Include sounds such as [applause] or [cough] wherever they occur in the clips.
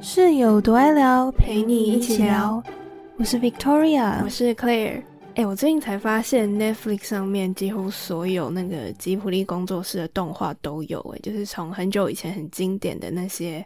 室友多爱聊，陪你一起聊。我是 Victoria，我是 Claire。哎，我最近才发现 Netflix 上面几乎所有那个吉普力工作室的动画都有，哎，就是从很久以前很经典的那些《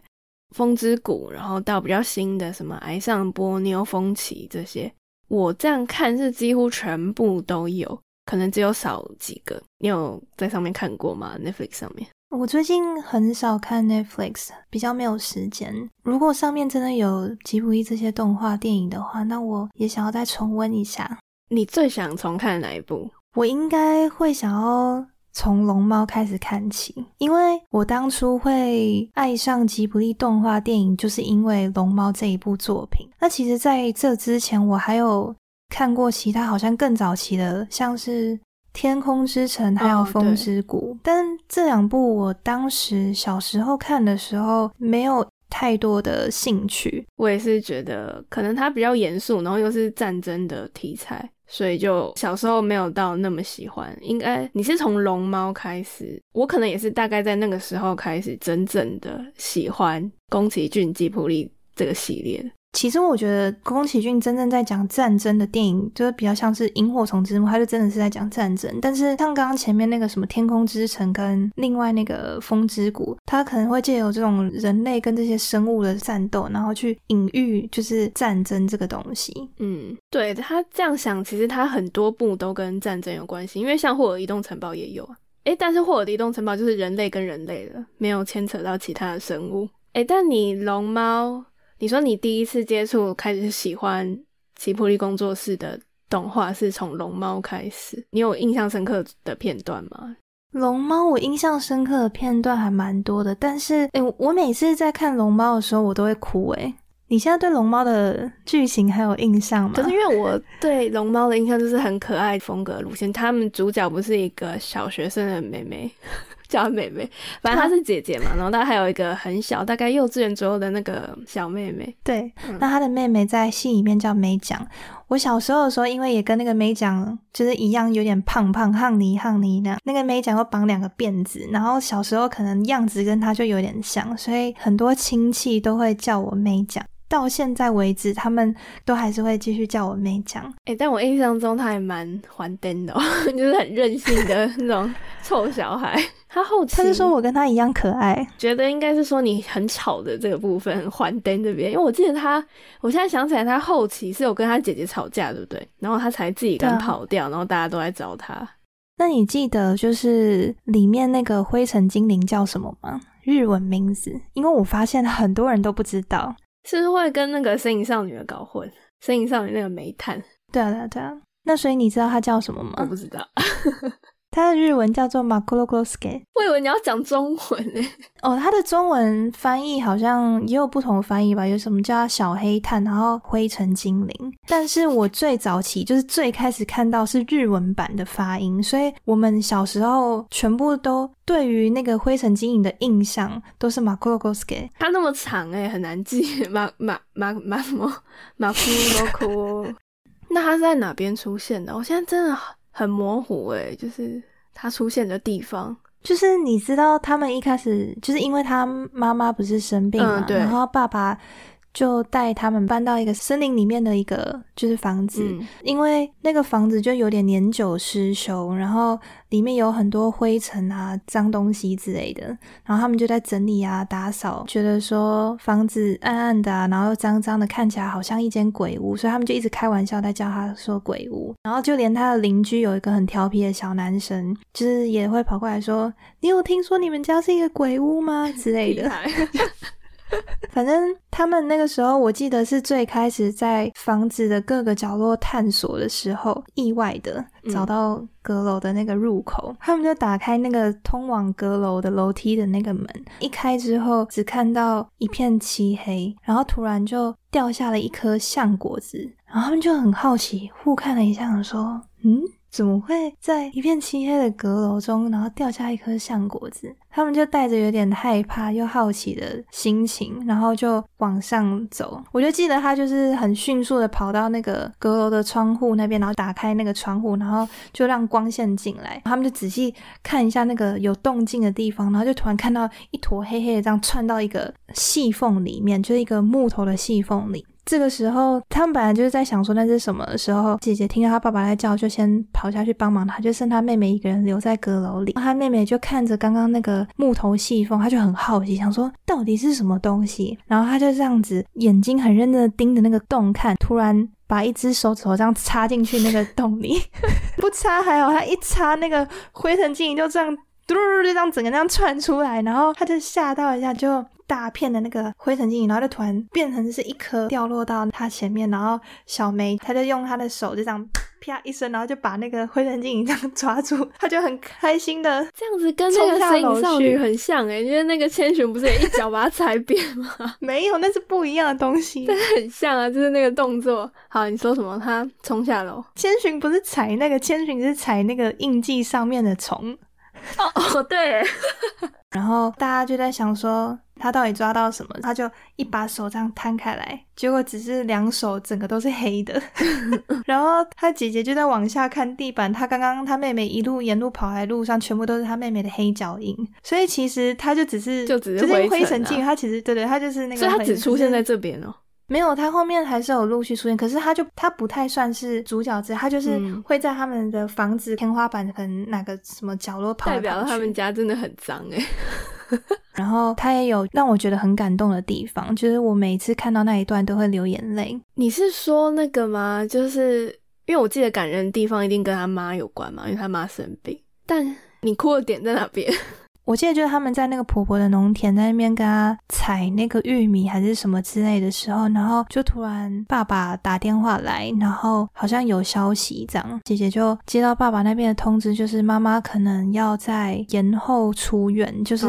风之谷》，然后到比较新的什么《爱上波妞风起》这些，我这样看是几乎全部都有，可能只有少几个。你有在上面看过吗？Netflix 上面？我最近很少看 Netflix，比较没有时间。如果上面真的有吉卜力这些动画电影的话，那我也想要再重温一下。你最想重看哪一部？我应该会想要从龙猫开始看起，因为我当初会爱上吉卜力动画电影，就是因为龙猫这一部作品。那其实在这之前，我还有看过其他好像更早期的，像是《天空之城》还有《风之谷》，但这两部我当时小时候看的时候没有太多的兴趣。我也是觉得，可能它比较严肃，然后又是战争的题材。所以就小时候没有到那么喜欢，应该你是从龙猫开始，我可能也是大概在那个时候开始真正的喜欢宫崎骏吉卜力这个系列。其实我觉得宫崎骏真正在讲战争的电影，就是比较像是《萤火虫之墓》，他就真的是在讲战争。但是像刚刚前面那个什么《天空之城》跟另外那个《风之谷》，他可能会借由这种人类跟这些生物的战斗，然后去隐喻就是战争这个东西。嗯，对他这样想，其实他很多部都跟战争有关系，因为像《霍尔移动城堡》也有啊。诶，但是《霍尔移动城堡》就是人类跟人类的，没有牵扯到其他的生物。诶，但你龙猫。你说你第一次接触开始喜欢吉普力工作室的动画是从龙猫开始，你有印象深刻的片段吗？龙猫我印象深刻的片段还蛮多的，但是诶，我每次在看龙猫的时候，我都会哭诶。你现在对龙猫的剧情还有印象吗？可是因为我对龙猫的印象就是很可爱风格路线，他们主角不是一个小学生的妹妹。叫妹妹，反正她是姐姐嘛，[laughs] 然后她还有一个很小，大概幼稚园左右的那个小妹妹。对，那她的妹妹在戏里面叫美奖。我小时候的时候，因为也跟那个美奖就是一样，有点胖胖、胖尼胖尼那样。那个美奖会绑两个辫子，然后小时候可能样子跟她就有点像，所以很多亲戚都会叫我美奖。到现在为止，他们都还是会继续叫我美奖。哎，但我印象中她还蛮还灯的，[laughs] 就是很任性的那种臭小孩。他后期他是说我跟他一样可爱，觉得应该是说你很吵的这个部分还灯这边，因为我记得他，我现在想起来，他后期是有跟他姐姐吵架，对不对？然后他才自己敢跑掉，然后大家都来找他。那你记得就是里面那个灰尘精灵叫什么吗？日文名字？因为我发现很多人都不知道。是会跟那个身影少女的搞混，身影少女那个煤炭。对啊，对啊，对啊。那所以你知道他叫什么吗？我不知道。它的日文叫做 Makulogosky，我以为你要讲中文呢。哦，它的中文翻译好像也有不同的翻译吧？有什么叫小黑炭，然后灰尘精灵。但是我最早期就是最开始看到是日文版的发音，所以我们小时候全部都对于那个灰尘精灵的印象都是 Makulogosky。它那么长哎，很难记。[laughs] 马马马马什么马库洛库？那它是在哪边出现的？我现在真的。很模糊诶，就是他出现的地方，就是你知道他们一开始就是因为他妈妈不是生病嘛，然后爸爸。就带他们搬到一个森林里面的一个就是房子，因为那个房子就有点年久失修，然后里面有很多灰尘啊、脏东西之类的，然后他们就在整理啊、打扫，觉得说房子暗暗的，然后又脏脏的，看起来好像一间鬼屋，所以他们就一直开玩笑在叫他说鬼屋，然后就连他的邻居有一个很调皮的小男生，就是也会跑过来说：“你有听说你们家是一个鬼屋吗？”之类的。[laughs] [laughs] [laughs] [laughs] 反正他们那个时候，我记得是最开始在房子的各个角落探索的时候，意外的找到阁楼的那个入口。他们就打开那个通往阁楼的楼梯的那个门，一开之后只看到一片漆黑，然后突然就掉下了一颗橡果子，然后他们就很好奇，互看了一下，说：“嗯，怎么会在一片漆黑的阁楼中，然后掉下一颗橡果子？他们就带着有点害怕又好奇的心情，然后就往上走。我就记得他就是很迅速的跑到那个阁楼的窗户那边，然后打开那个窗户，然后就让光线进来。他们就仔细看一下那个有动静的地方，然后就突然看到一坨黑黑的这样窜到一个细缝里面，就是一个木头的细缝里。这个时候，他们本来就是在想说那是什么的时候，姐姐听到他爸爸在叫，就先跑下去帮忙他，就剩他妹妹一个人留在阁楼里。他妹妹就看着刚刚那个木头细缝，他就很好奇，想说到底是什么东西。然后他就这样子，眼睛很认真的盯着那个洞看，突然把一只手指头这样插进去那个洞里，[laughs] 不插还好，他一插那个灰尘精灵就这样嘟嘟就这样整个这样窜出来，然后他就吓到一下就。大片的那个灰尘精灵，然后就突然变成是一颗掉落到他前面，然后小梅她就用她的手就这样啪一声，然后就把那个灰尘精灵这样 [laughs] 抓住，她就很开心的这样子跟那个神隐少女很像哎，因为那个千寻不是也一脚把它踩扁吗？[laughs] 没有，那是不一样的东西，但是很像啊，就是那个动作。好，你说什么？他冲下楼，千寻不是踩那个千寻是踩那个印记上面的虫。哦哦，对。[laughs] 然后大家就在想说。他到底抓到什么？他就一把手这样摊开来，结果只是两手整个都是黑的。[laughs] 然后他姐姐就在往下看地板，他刚刚他妹妹一路沿路跑来路上，全部都是他妹妹的黑脚印。所以其实他就只是就只是灰尘镜，他其实对对，他就是那个。所以他只出现在这边哦。没有，他后面还是有陆续出现，可是他就他不太算是主角之，他就是会在他们的房子天花板可能哪个什么角落跑代表他们家真的很脏哎。[laughs] 然后他也有让我觉得很感动的地方，就是我每次看到那一段都会流眼泪。你是说那个吗？就是因为我记得感人的地方一定跟他妈有关嘛，因为他妈生病。但你哭的点在哪边？我记得就是他们在那个婆婆的农田，在那边跟她采那个玉米还是什么之类的时候，然后就突然爸爸打电话来，然后好像有消息这样，姐姐就接到爸爸那边的通知，就是妈妈可能要在延后出院，就是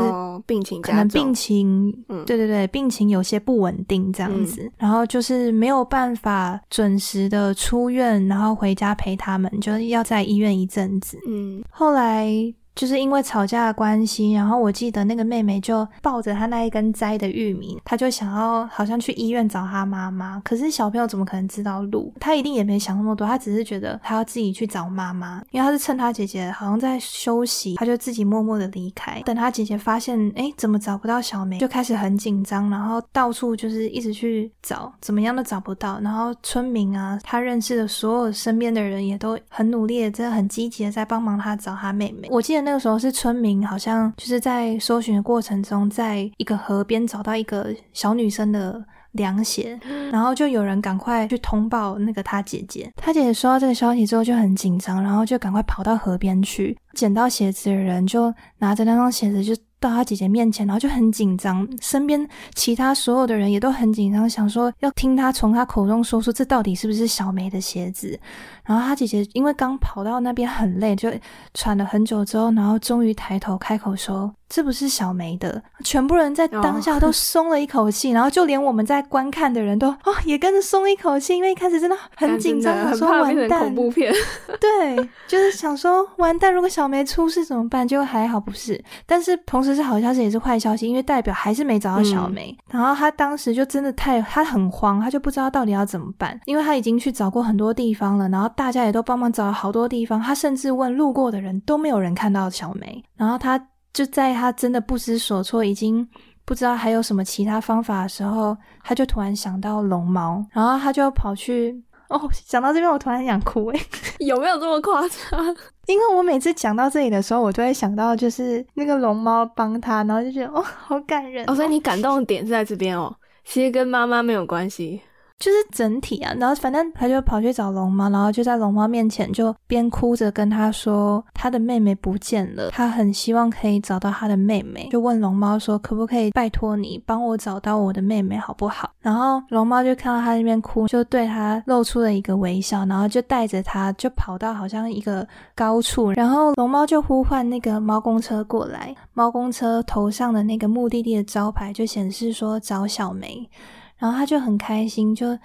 病情可能病情，对对对，病情有些不稳定这样子，然后就是没有办法准时的出院，然后回家陪他们，就是要在医院一阵子。嗯，后来。就是因为吵架的关系，然后我记得那个妹妹就抱着她那一根摘的玉米，她就想要好像去医院找她妈妈。可是小朋友怎么可能知道路？她一定也没想那么多，她只是觉得她要自己去找妈妈。因为她是趁她姐姐好像在休息，她就自己默默的离开。等她姐姐发现，哎，怎么找不到小梅，就开始很紧张，然后到处就是一直去找，怎么样都找不到。然后村民啊，她认识的所有身边的人也都很努力的，真的很积极的在帮忙她找她妹妹。我记得。那个时候是村民，好像就是在搜寻的过程中，在一个河边找到一个小女生的凉鞋，然后就有人赶快去通报那个她姐姐。她姐姐收到这个消息之后就很紧张，然后就赶快跑到河边去，捡到鞋子的人就拿着那双鞋子就。到他姐姐面前，然后就很紧张，身边其他所有的人也都很紧张，想说要听他从他口中说出这到底是不是小梅的鞋子。然后他姐姐因为刚跑到那边很累，就喘了很久之后，然后终于抬头开口说。这不是小梅的，全部人在当下都 [laughs] 松了一口气，然后就连我们在观看的人都哦也跟着松一口气，因为一开始真的很紧张，很怕完蛋，恐怖片。[laughs] 对，就是想说完蛋，如果小梅出事怎么办？结果还好不是，但是同时是好消息也是坏消息，因为代表还是没找到小梅。然后他当时就真的太他很慌，他就不知道到底要怎么办，因为他已经去找过很多地方了，然后大家也都帮忙找了好多地方，他甚至问路过的人都没有人看到小梅，然后他。就在他真的不知所措，已经不知道还有什么其他方法的时候，他就突然想到龙猫，然后他就跑去哦，讲到这边我突然想哭诶，[laughs] 有没有这么夸张？[laughs] 因为我每次讲到这里的时候，我都会想到就是那个龙猫帮他，然后就觉得哦，好感人。哦，所以你感动的点是在这边哦，其实跟妈妈没有关系。就是整体啊，然后反正他就跑去找龙猫，然后就在龙猫面前就边哭着跟他说他的妹妹不见了，他很希望可以找到他的妹妹，就问龙猫说可不可以拜托你帮我找到我的妹妹好不好？然后龙猫就看到他那边哭，就对他露出了一个微笑，然后就带着他就跑到好像一个高处，然后龙猫就呼唤那个猫公车过来，猫公车头上的那个目的地的招牌就显示说找小梅。然后他就很开心，就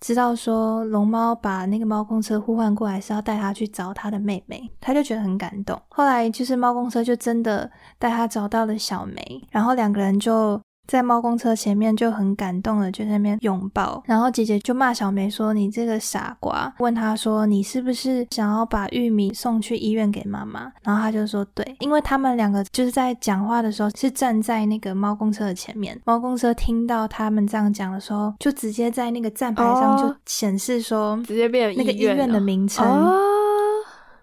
知道说龙猫把那个猫公车呼唤过来是要带他去找他的妹妹，他就觉得很感动。后来就是猫公车就真的带他找到了小梅，然后两个人就。在猫公车前面就很感动的，就在那边拥抱，然后姐姐就骂小梅说：“你这个傻瓜！”问她说：“你是不是想要把玉米送去医院给妈妈？”然后她就说：“对，因为他们两个就是在讲话的时候是站在那个猫公车的前面，猫公车听到他们这样讲的时候，就直接在那个站牌上就显示说，直接变那个医院的名称。”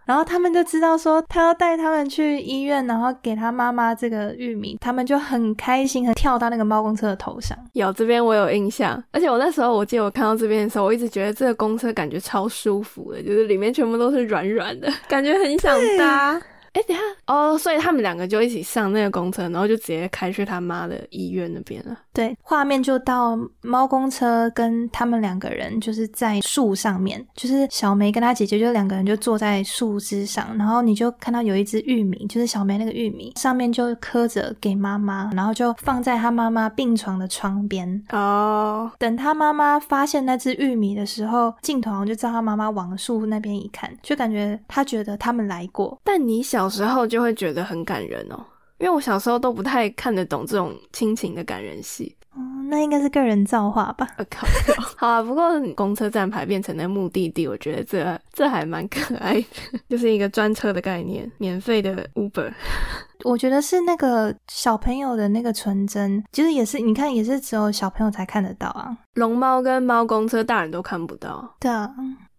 然后他们就知道说他要带他们去医院，然后给他妈妈这个玉米，他们就很开心，很跳到那个猫公车的头上。有这边我有印象，而且我那时候我记得我看到这边的时候，我一直觉得这个公车感觉超舒服的，就是里面全部都是软软的，感觉很想搭。哎，等下哦，所以他们两个就一起上那个公车，然后就直接开去他妈的医院那边了。对，画面就到猫公车跟他们两个人就是在树上面，就是小梅跟她姐姐就两个人就坐在树枝上，然后你就看到有一只玉米，就是小梅那个玉米上面就刻着给妈妈，然后就放在她妈妈病床的窗边。哦，等她妈妈发现那只玉米的时候，镜头就知道他妈妈往树那边一看，就感觉她觉得他们来过。但你小。小时候就会觉得很感人哦，因为我小时候都不太看得懂这种亲情的感人戏。哦，那应该是个人造化吧？靠，好啊。不过公车站牌变成了目的地，我觉得这这还蛮可爱的，就是一个专车的概念，免费的 Uber。[laughs] 我觉得是那个小朋友的那个纯真，其实也是你看，也是只有小朋友才看得到啊。龙猫跟猫公车，大人都看不到。对啊。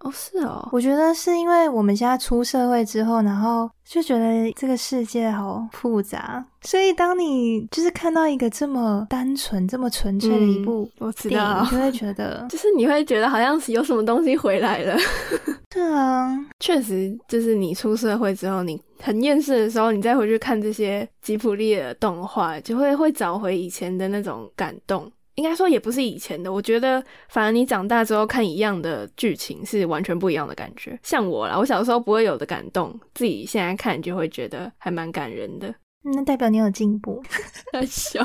哦，是哦，我觉得是因为我们现在出社会之后，然后就觉得这个世界好复杂，所以当你就是看到一个这么单纯、这么纯粹的一部我知道，就会觉得，[laughs] 就是你会觉得好像是有什么东西回来了。[laughs] 对啊，确实，就是你出社会之后，你很厌世的时候，你再回去看这些吉普力的动画，就会会找回以前的那种感动。应该说也不是以前的，我觉得反而你长大之后看一样的剧情是完全不一样的感觉。像我啦，我小时候不会有的感动，自己现在看就会觉得还蛮感人的。那代表你有进步，[laughs] 太小，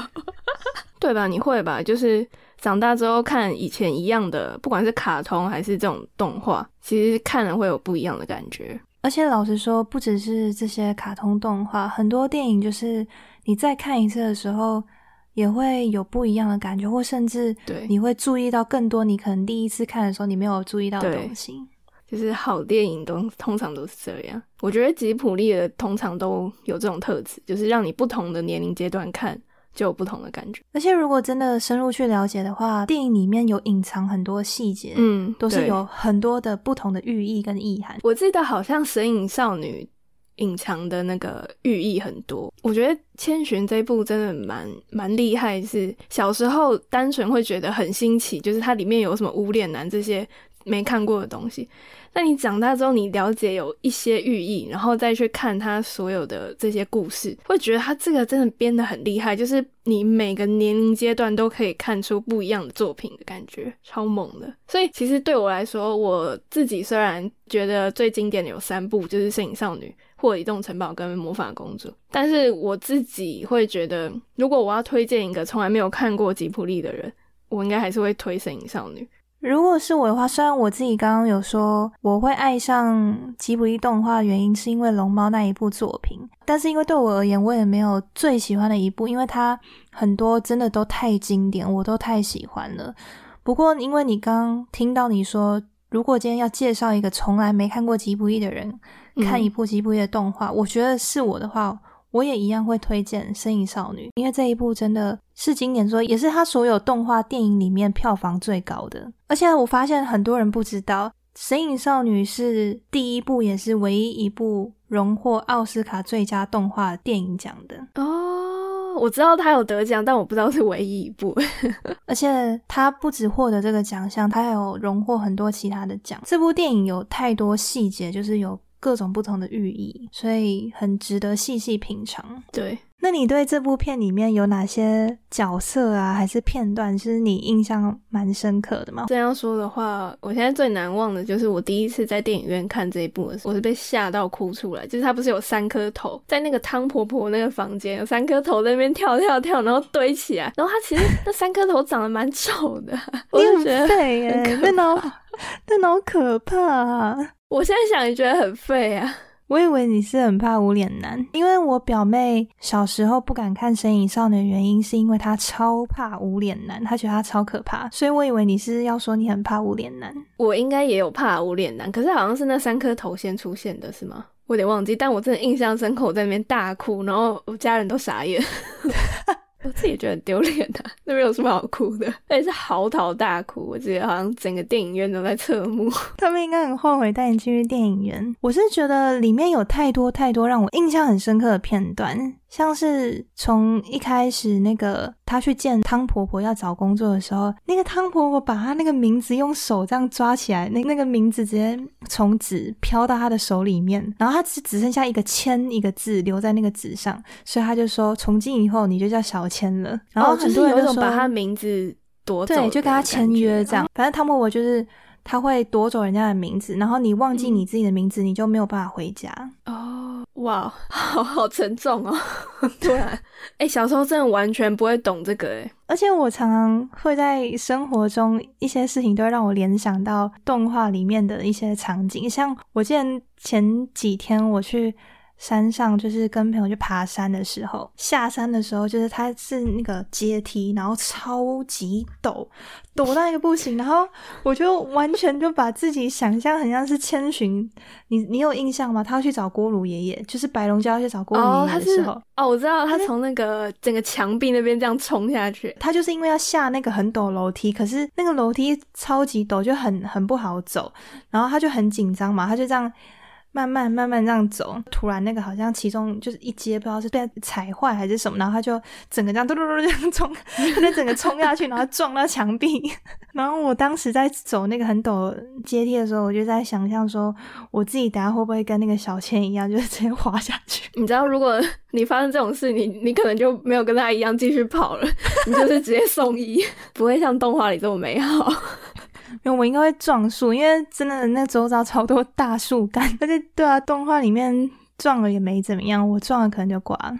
对吧？你会吧？就是长大之后看以前一样的，不管是卡通还是这种动画，其实看了会有不一样的感觉。而且老实说，不只是这些卡通动画，很多电影就是你再看一次的时候。也会有不一样的感觉，或甚至你会注意到更多你可能第一次看的时候你没有注意到的东西。就是好电影都通常都是这样，我觉得吉普力的通常都有这种特质，就是让你不同的年龄阶段看就有不同的感觉。而且如果真的深入去了解的话，电影里面有隐藏很多细节，嗯，都是有很多的不同的寓意跟意涵。我记得好像《神隐少女》。隐藏的那个寓意很多，我觉得《千寻》这部真的蛮蛮厉害，是小时候单纯会觉得很新奇，就是它里面有什么无脸男这些没看过的东西。那你长大之后，你了解有一些寓意，然后再去看他所有的这些故事，会觉得他这个真的编的很厉害，就是你每个年龄阶段都可以看出不一样的作品的感觉，超猛的。所以其实对我来说，我自己虽然觉得最经典的有三部，就是《摄影少女》。或移动城堡跟魔法公主，但是我自己会觉得，如果我要推荐一个从来没有看过吉普力的人，我应该还是会推《神隐少女》。如果是我的话，虽然我自己刚刚有说我会爱上吉普力动画原因是因为龙猫那一部作品，但是因为对我而言，我也没有最喜欢的一部，因为它很多真的都太经典，我都太喜欢了。不过因为你刚听到你说，如果今天要介绍一个从来没看过吉卜力的人。看一部吉卜力的动画，我觉得是我的话，我也一样会推荐《身影少女》，因为这一部真的是经典作，也是他所有动画电影里面票房最高的。而且我发现很多人不知道，《神影少女》是第一部，也是唯一一部荣获奥斯卡最佳动画电影奖的哦。我知道他有得奖，但我不知道是唯一一部。[laughs] 而且他不止获得这个奖项，他还有荣获很多其他的奖。这部电影有太多细节，就是有各种不同的寓意，所以很值得细细品尝。对。那你对这部片里面有哪些角色啊，还是片段是你印象蛮深刻的吗？这样说的话，我现在最难忘的就是我第一次在电影院看这一部的时候，我是被吓到哭出来。就是它不是有三颗头在那个汤婆婆那个房间，有三颗头在那边跳跳跳，然后堆起来，然后它其实那三颗头长得蛮丑的，[laughs] 我就觉得废耶，那脑那好可怕啊！我现在想也觉得很废啊。我以为你是很怕无脸男，因为我表妹小时候不敢看《身影少女》的原因，是因为她超怕无脸男，她觉得他超可怕，所以我以为你是要说你很怕无脸男。我应该也有怕无脸男，可是好像是那三颗头先出现的，是吗？我有点忘记，但我真的印象深刻，我在那边大哭，然后我家人都傻眼。[laughs] 我自己觉得很丢脸的，那边有什么好哭的？而且是嚎啕大哭，我记得好像整个电影院都在侧目。[laughs] 他们应该很后悔带你进去电影院。我是觉得里面有太多太多让我印象很深刻的片段。像是从一开始那个他去见汤婆婆要找工作的时候，那个汤婆婆把他那个名字用手这样抓起来，那那个名字直接从纸飘到他的手里面，然后他只只剩下一个签一个字留在那个纸上，所以他就说从今以后你就叫小千了。然后很多人都把他名字夺走，对，就跟他签约这样。反正汤婆婆就是他会夺走人家的名字，然后你忘记你自己的名字，你就没有办法回家。哦。哇，[laughs] 好好沉重哦！突然，[laughs] 哎，小时候真的完全不会懂这个哎，而且我常常会在生活中一些事情都会让我联想到动画里面的一些场景，像我记得前几天我去。山上就是跟朋友去爬山的时候，下山的时候就是它是那个阶梯，然后超级陡，陡到一个不行，然后我就完全就把自己想象很像是千寻，你你有印象吗？他要去找锅炉爷爷，就是白龙要去找锅炉爷爷的时候，哦，我知道他从那个整个墙壁那边这样冲下去，他就是因为要下那个很陡楼梯，可是那个楼梯超级陡，就很很不好走，然后他就很紧张嘛，他就这样。慢慢慢慢这样走，突然那个好像其中就是一阶，不知道是被踩坏还是什么，然后他就整个这样嘟嘟嘟这样冲，[laughs] 他就整个冲下去，然后撞到墙壁。[laughs] 然后我当时在走那个很陡阶梯的时候，我就在想象说，我自己等下会不会跟那个小千一样，就是直接滑下去？[laughs] 你知道，如果你发生这种事，你你可能就没有跟他一样继续跑了，你就是直接送医，不会像动画里这么美好。因为我应该会撞树，因为真的那周遭超多大树干，[laughs] 而且对啊，动画里面撞了也没怎么样，我撞了可能就挂了。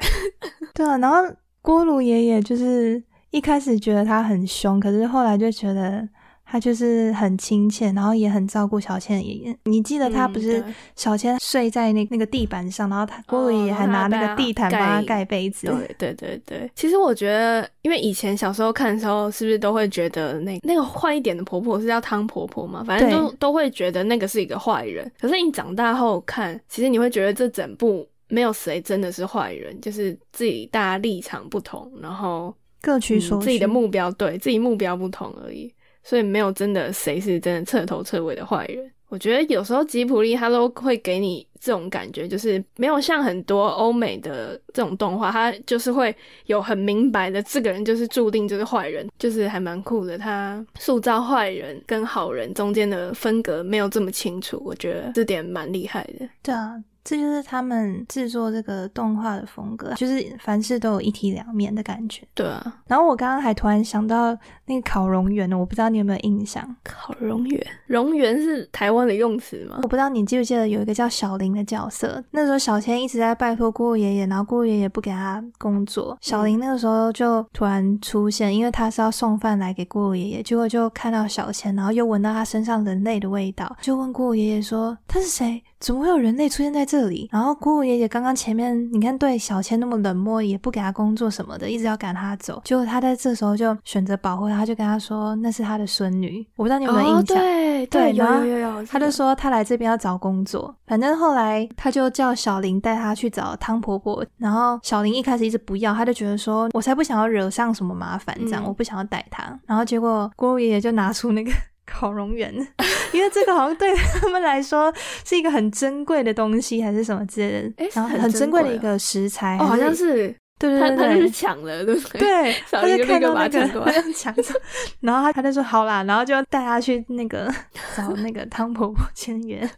[laughs] 对啊，然后锅炉爷爷就是一开始觉得他很凶，可是后来就觉得。他就是很亲切，然后也很照顾小倩的爷爷。你记得他不是小倩睡在那那个地板上，然后他姑姑爷爷还拿那个地毯帮他盖被子。对对对对。其实我觉得，因为以前小时候看的时候，是不是都会觉得那那个坏一点的婆婆是叫汤婆婆嘛？反正都都会觉得那个是一个坏人。可是你长大后看，其实你会觉得这整部没有谁真的是坏人，就是自己大家立场不同，然后各取所自己的目标，对自己目标不同而已。所以没有真的谁是真的彻头彻尾的坏人。我觉得有时候吉普力他都会给你这种感觉，就是没有像很多欧美的这种动画，他就是会有很明白的这个人就是注定就是坏人，就是还蛮酷的。他塑造坏人跟好人中间的分隔没有这么清楚，我觉得这点蛮厉害的。对啊。这就是他们制作这个动画的风格，就是凡事都有一体两面的感觉。对啊，然后我刚刚还突然想到那个烤蝾螈呢，我不知道你有没有印象？烤蝾螈，蝾螈是台湾的用词吗？我不知道你记不记得有一个叫小林的角色，那时候小千一直在拜托姑姑爷爷，然后姑姑爷爷不给他工作，小林那个时候就突然出现，因为他是要送饭来给姑姑爷爷，结果就看到小千，然后又闻到他身上人类的味道，就问姑姑爷爷说他是谁？怎么会有人类出现在这里？然后姑姑爷爷刚刚前面，你看对小千那么冷漠，也不给他工作什么的，一直要赶他走。结果他在这时候就选择保护他，就跟他说那是他的孙女。我不知道你有没有印象？对对，有有有有。他就说他来这边要找工作。反正后来他就叫小林带他去找汤婆婆。然后小林一开始一直不要，他就觉得说我才不想要惹上什么麻烦，这样我不想要带他。然后结果姑姑爷爷就拿出那个。烤蝾螈，[laughs] 因为这个好像对他们来说是一个很珍贵的东西，还是什么之类的，然后很珍贵的一个食材，好像是对对对，他就是抢了，对不对？对，[laughs] 他就看到那个 [laughs] 抢走，然后他他就说好啦，然后就带他去那个 [laughs] 找那个汤婆婆签约。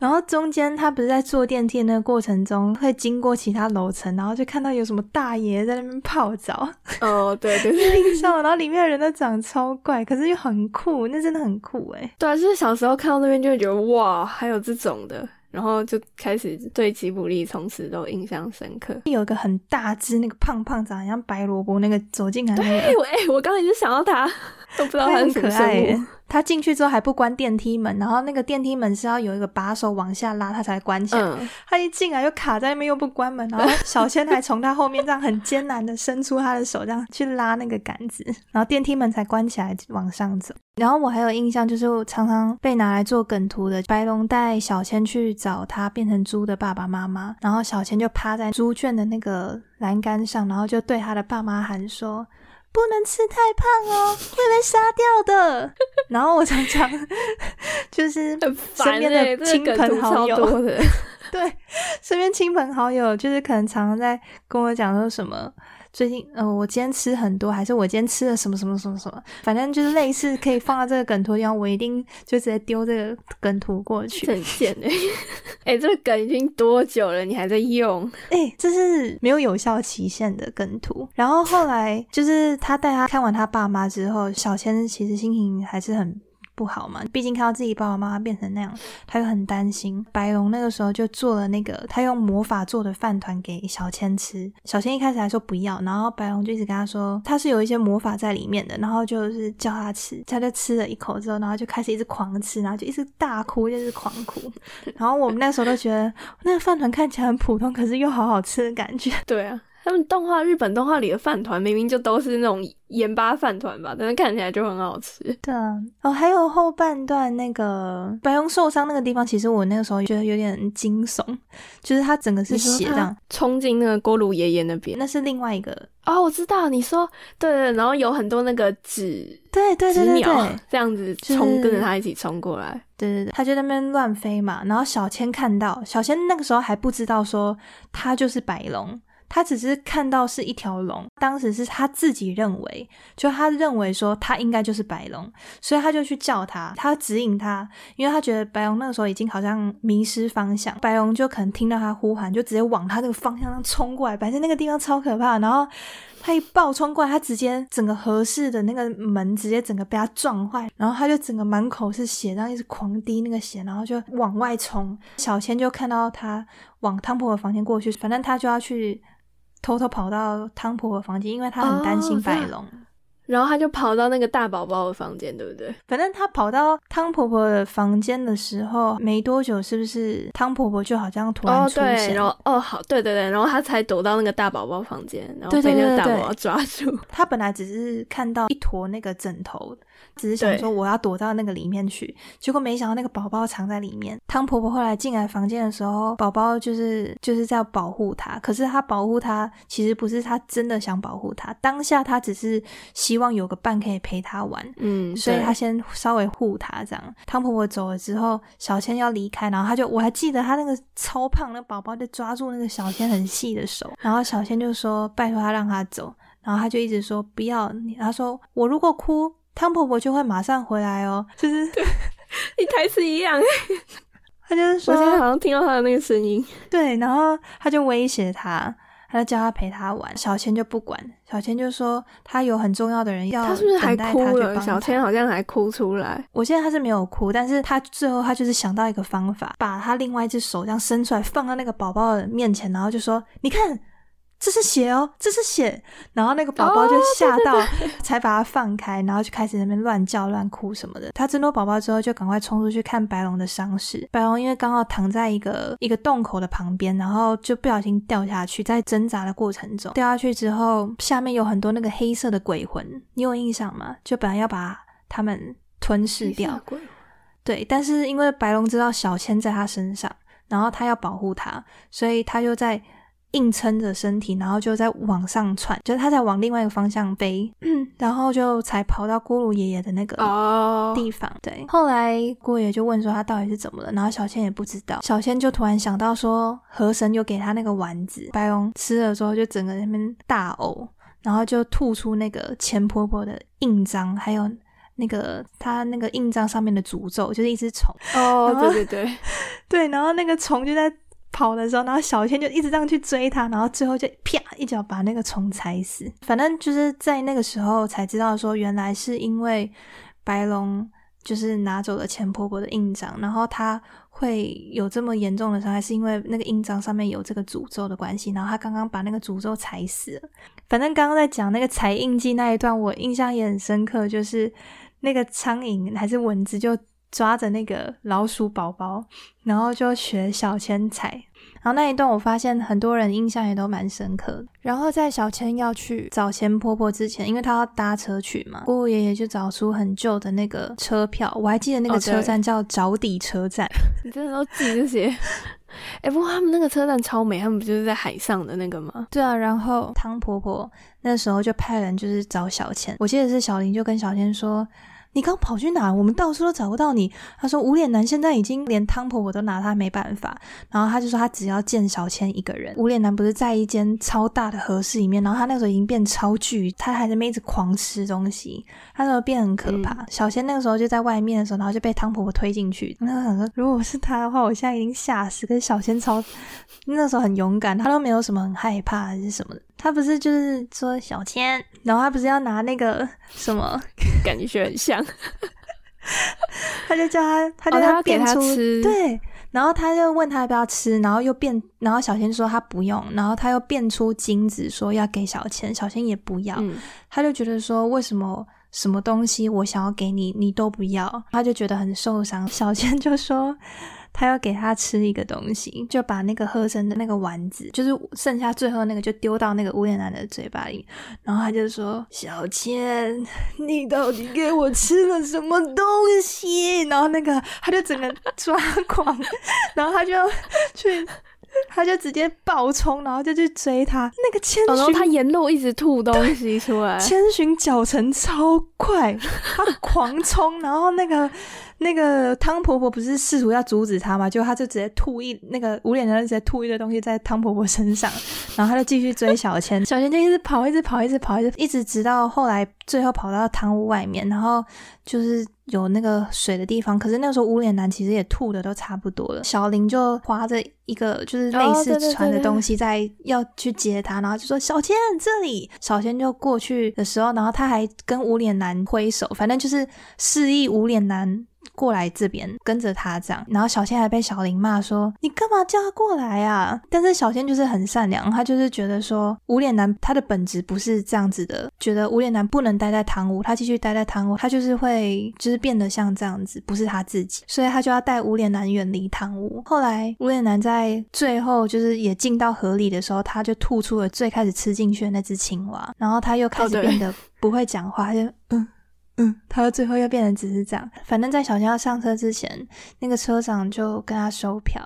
然后中间他不是在坐电梯那个过程中会经过其他楼层，然后就看到有什么大爷在那边泡澡。哦，对对，印象。然后里面的人都长超怪，可是又很酷，那真的很酷哎。对啊，就是小时候看到那边就会觉得哇，还有这种的。然后就开始对吉卜力从此都印象深刻。有一个很大只，那个胖胖长得像白萝卜，那个走进来，对，我哎，我刚才就想到他，都不知道他很可爱。他进去之后还不关电梯门，然后那个电梯门是要有一个把手往下拉，他才关起来。他一进来就卡在那边，又不关门，然后小千还从他后面这样很艰难的伸出他的手，这样去拉那个杆子，然后电梯门才关起来往上走。然后我还有印象，就是常常被拿来做梗图的白龙带小千去找他变成猪的爸爸妈妈，然后小千就趴在猪圈的那个栏杆上，然后就对他的爸妈喊说。不能吃太胖哦，会被杀掉的。[laughs] 然后我常常 [laughs] 就是身边的亲朋好友，[laughs] 对，身边亲朋好友就是可能常常在跟我讲说什么。最近，呃，我今天吃很多，还是我今天吃了什么什么什么什么？反正就是类似可以放到这个梗图地方，我一定就直接丢这个梗图过去。很贱哎，哎，[laughs] 这个梗已经多久了？你还在用？哎，[laughs] 这是没有有效期限的梗图。然后后来就是他带他看完他爸妈之后，小千其实心情还是很。不好嘛，毕竟看到自己爸爸妈妈变成那样，他就很担心。白龙那个时候就做了那个他用魔法做的饭团给小千吃，小千一开始还说不要，然后白龙就一直跟他说他是有一些魔法在里面的，然后就是叫他吃，他就吃了一口之后，然后就开始一直狂吃，然后就一直大哭，就是狂哭。[laughs] 然后我们那时候都觉得那个饭团看起来很普通，可是又好好吃的感觉。对啊。他们动画日本动画里的饭团明明就都是那种盐巴饭团吧，但是看起来就很好吃。对啊，哦，还有后半段那个白龙受伤那个地方，其实我那个时候觉得有点惊悚，就是他整个是血这样冲进那个锅炉爷爷那边，那是另外一个哦，我知道你说对对，然后有很多那个纸对对对对对这样子冲跟着他一起冲过来，对对对，他就那边乱飞嘛，然后小千看到小千那个时候还不知道说他就是白龙。他只是看到是一条龙，当时是他自己认为，就他认为说他应该就是白龙，所以他就去叫他，他指引他，因为他觉得白龙那个时候已经好像迷失方向，白龙就可能听到他呼喊，就直接往他这个方向上冲过来，反正那个地方超可怕，然后他一爆冲过来，他直接整个合适的那个门直接整个被他撞坏，然后他就整个满口是血，然后一直狂滴那个血，然后就往外冲，小千就看到他往汤婆婆房间过去，反正他就要去。偷偷跑到汤婆婆房间，因为她很担心白龙，然后他就跑到那个大宝宝的房间，对不对？反正他跑到汤婆婆的房间的时候，没多久，是不是汤婆婆就好像突然出现？然后哦，好，对对对，然后他才躲到那个大宝宝房间，然后被那个大宝宝抓住。[laughs] 他本来只是看到一坨那个枕头。只是想说我要躲到那个里面去，结果没想到那个宝宝藏在里面。汤婆婆后来进来房间的时候，宝宝就是就是在保护她，可是她保护她其实不是她真的想保护她，当下她只是希望有个伴可以陪她玩，嗯，所以她先稍微护她这样。汤婆婆走了之后，小千要离开，然后她就我还记得她那个超胖的宝宝就抓住那个小千很细的手，然后小千就说拜托她让她走，然后她就一直说不要，她说我如果哭。汤婆婆就会马上回来哦，就是你台词一样，[laughs] 他就是说，我现在好像听到他的那个声音，对，然后他就威胁他，他就叫他陪他玩，小千就不管，小千就说他有很重要的人要，他是不是还哭了？小千好像还哭出来，我现在他是没有哭，但是他最后他就是想到一个方法，把他另外一只手这样伸出来，放到那个宝宝的面前，然后就说，你看。这是血哦，这是血，然后那个宝宝就吓到，才把它放开，然后就开始那边乱叫乱哭什么的。他挣脱宝宝之后，就赶快冲出去看白龙的伤势。白龙因为刚好躺在一个一个洞口的旁边，然后就不小心掉下去，在挣扎的过程中掉下去之后，下面有很多那个黑色的鬼魂，你有印象吗？就本来要把他们吞噬掉，对，但是因为白龙知道小千在他身上，然后他要保护他，所以他就在。硬撑着身体，然后就在往上窜，就是他在往另外一个方向飞，[coughs] 然后就才跑到咕噜爷爷的那个地方。对，后来咕噜爷就问说他到底是怎么了，然后小千也不知道。小千就突然想到说，河神就给他那个丸子，白龙吃了之后就整个那边大呕，然后就吐出那个钱婆婆的印章，还有那个他那个印章上面的诅咒，就是一只虫。哦，对对对，[laughs] 对，然后那个虫就在。跑的时候，然后小千就一直这样去追他，然后最后就啪一脚把那个虫踩死。反正就是在那个时候才知道说，原来是因为白龙就是拿走了钱婆婆的印章，然后他会有这么严重的伤害，是因为那个印章上面有这个诅咒的关系。然后他刚刚把那个诅咒踩死了。反正刚刚在讲那个踩印记那一段，我印象也很深刻，就是那个苍蝇还是蚊子就。抓着那个老鼠宝宝，然后就学小千踩，然后那一段我发现很多人印象也都蛮深刻的。然后在小千要去找钱婆婆之前，因为她要搭车去嘛，姑姑爷爷就找出很旧的那个车票，我还记得那个车站叫着底车站。[laughs] 你真的都记这些？[laughs] 哎，不过他们那个车站超美，他们不就是在海上的那个吗？对啊，然后汤婆婆那时候就派人就是找小千，我记得是小林就跟小千说。你刚跑去哪？我们到处都找不到你。他说无脸男现在已经连汤婆婆都拿他没办法。然后他就说他只要见小千一个人。无脸男不是在一间超大的合室里面，然后他那个时候已经变超巨，他还在那一直狂吃东西，他那时候变很可怕。小千那个时候就在外面的时候，然后就被汤婆婆推进去。那时想说，如果是他的话，我现在已经吓死。可是小千超那时候很勇敢，他都没有什么很害怕还是什么的。他不是就是说小千，然后他不是要拿那个什么，感觉很像，[laughs] 他就叫他，他就他变出吃，对，然后他就问他要不要吃，然后又变，然后小千说他不用，然后他又变出金子说要给小千，小千也不要，他就觉得说为什么什么东西我想要给你，你都不要，他就觉得很受伤，小千就说。他要给他吃一个东西，就把那个喝剩的那个丸子，就是剩下最后那个，就丢到那个乌眼男的嘴巴里。然后他就说：“小千，你到底给我吃了什么东西？” [laughs] 然后那个他就整个抓狂，[laughs] 然后他就去。[laughs] 他就直接暴冲，然后就去追他。那个千寻，他沿路一直吐东西出来。千寻脚程超快，[laughs] 他狂冲，然后那个那个汤婆婆不是试图要阻止他嘛？就他就直接吐一那个无脸人直接吐一堆东西在汤婆婆身上，[laughs] 然后他就继续追小千。小千就一直跑，一直跑，一直跑，一直一直直到后来最后跑到汤屋外面，然后就是。有那个水的地方，可是那个时候无脸男其实也吐的都差不多了。小林就划着一个就是类似船的东西在要去接他，然后就说小千这里。小千就过去的时候，然后他还跟无脸男挥手，反正就是示意无脸男。过来这边跟着他这样，然后小千还被小林骂说：“你干嘛叫他过来啊？”但是小千就是很善良，他就是觉得说无脸男他的本质不是这样子的，觉得无脸男不能待在堂屋，他继续待在堂屋，他就是会就是变得像这样子，不是他自己，所以他就要带无脸男远离堂屋。后来无脸男在最后就是也进到河里的时候，他就吐出了最开始吃进去的那只青蛙，然后他又开始变得不会讲话，就嗯。嗯，他最后又变成只是这样。反正，在小千要上车之前，那个车长就跟他收票，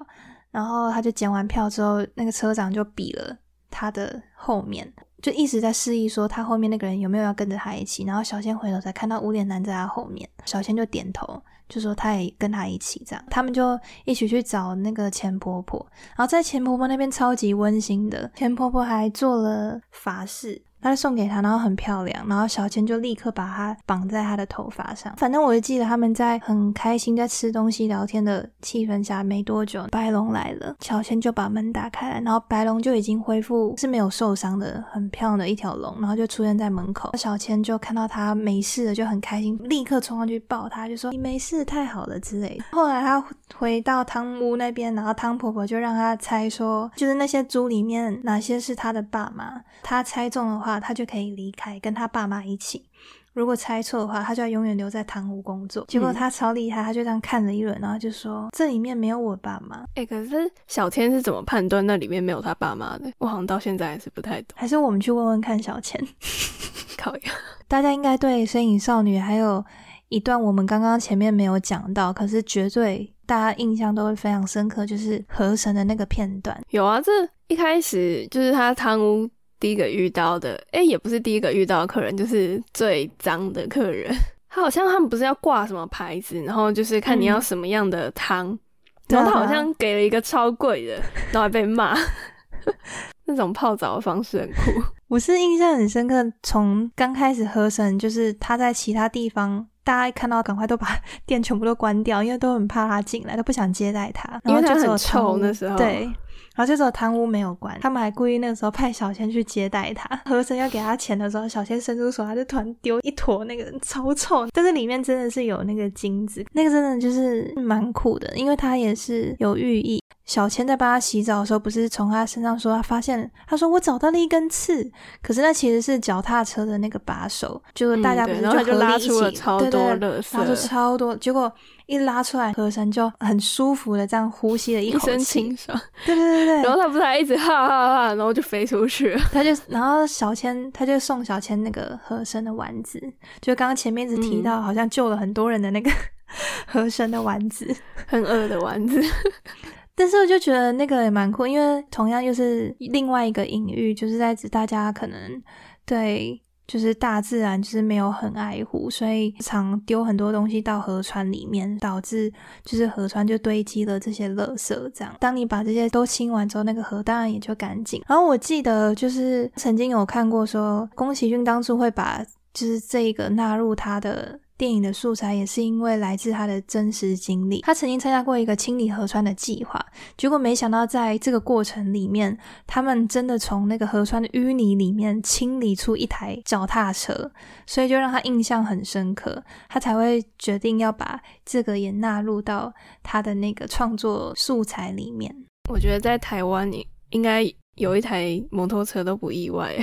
然后他就检完票之后，那个车长就比了他的后面，就一直在示意说他后面那个人有没有要跟着他一起。然后小千回头才看到无脸男在他后面，小千就点头，就说他也跟他一起这样。他们就一起去找那个钱婆婆，然后在钱婆婆那边超级温馨的，钱婆婆还做了法事。他就送给他，然后很漂亮，然后小千就立刻把它绑在他的头发上。反正我就记得他们在很开心在吃东西聊天的气氛下，没多久白龙来了，小千就把门打开，然后白龙就已经恢复是没有受伤的，很漂亮的一条龙，然后就出现在门口。小千就看到他没事了，就很开心，立刻冲上去抱他，就说你没事，太好了之类的。后来他回到汤屋那边，然后汤婆婆就让他猜说，就是那些猪里面哪些是他的爸妈，他猜中的话。他就可以离开，跟他爸妈一起。如果猜错的话，他就要永远留在堂屋工作。结果他超厉害，他就这样看了一轮，然后就说：“这里面没有我爸妈。”哎，可是小天是怎么判断那里面没有他爸妈的？我好像到现在还是不太懂。还是我们去问问看小千。[laughs] 考呀，[laughs] 大家应该对《身影少女》还有一段我们刚刚前面没有讲到，可是绝对大家印象都会非常深刻，就是河神的那个片段。有啊，这。一开始就是他堂屋第一个遇到的，哎，也不是第一个遇到的客人，就是最脏的客人。[laughs] 他好像他们不是要挂什么牌子，然后就是看你要什么样的汤，然后他好像给了一个超贵的，然后还被骂。[laughs] 那种泡澡的方式很酷。[laughs] 我是印象很深刻，从刚开始喝神，就是他在其他地方，大家一看到赶快都把店全部都关掉，因为都很怕他进来，都不想接待他，因为他很臭那时候。对。然后就只有堂屋没有关，他们还故意那个时候派小千去接待他。和珅要给他钱的时候，小千伸出手，他就突然丢一坨那个超臭，但是里面真的是有那个金子，那个真的就是蛮酷的，因为他也是有寓意。小千在帮他洗澡的时候，不是从他身上说他发现，他说我找到了一根刺，可是那其实是脚踏车的那个把手，就是大家不是就拉出了超多乐拉出超多，结果一拉出来，和珅就很舒服的这样呼吸了一口气，清爽。对对对对，然后他不是还一直哈哈哈，然后就飞出去。他就然后小千他就送小千那个和珅的丸子，就刚刚前面一直提到，好像救了很多人的那个 [laughs] 和珅的丸子，很饿的丸子。但是我就觉得那个也蛮酷，因为同样又是另外一个隐喻，就是在指大家可能对就是大自然就是没有很爱护，所以常丢很多东西到河川里面，导致就是河川就堆积了这些垃圾。这样，当你把这些都清完之后，那个河当然也就干净。然后我记得就是曾经有看过说，宫崎骏当初会把就是这个纳入他的。电影的素材也是因为来自他的真实经历。他曾经参加过一个清理河川的计划，结果没想到在这个过程里面，他们真的从那个河川的淤泥里面清理出一台脚踏车，所以就让他印象很深刻，他才会决定要把这个也纳入到他的那个创作素材里面。我觉得在台湾，你应该有一台摩托车都不意外。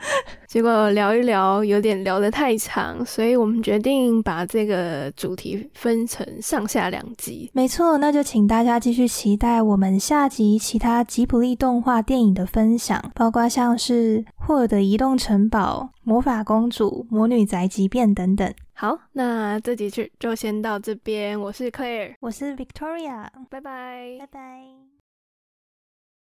[laughs] 结果聊一聊有点聊得太长，所以我们决定把这个主题分成上下两集。没错，那就请大家继续期待我们下集其他吉普力动画电影的分享，包括像是《霍尔的移动城堡》《魔法公主》《魔女宅急便》等等。好，那这集就就先到这边。我是 Claire，我是 Victoria，拜拜，拜拜。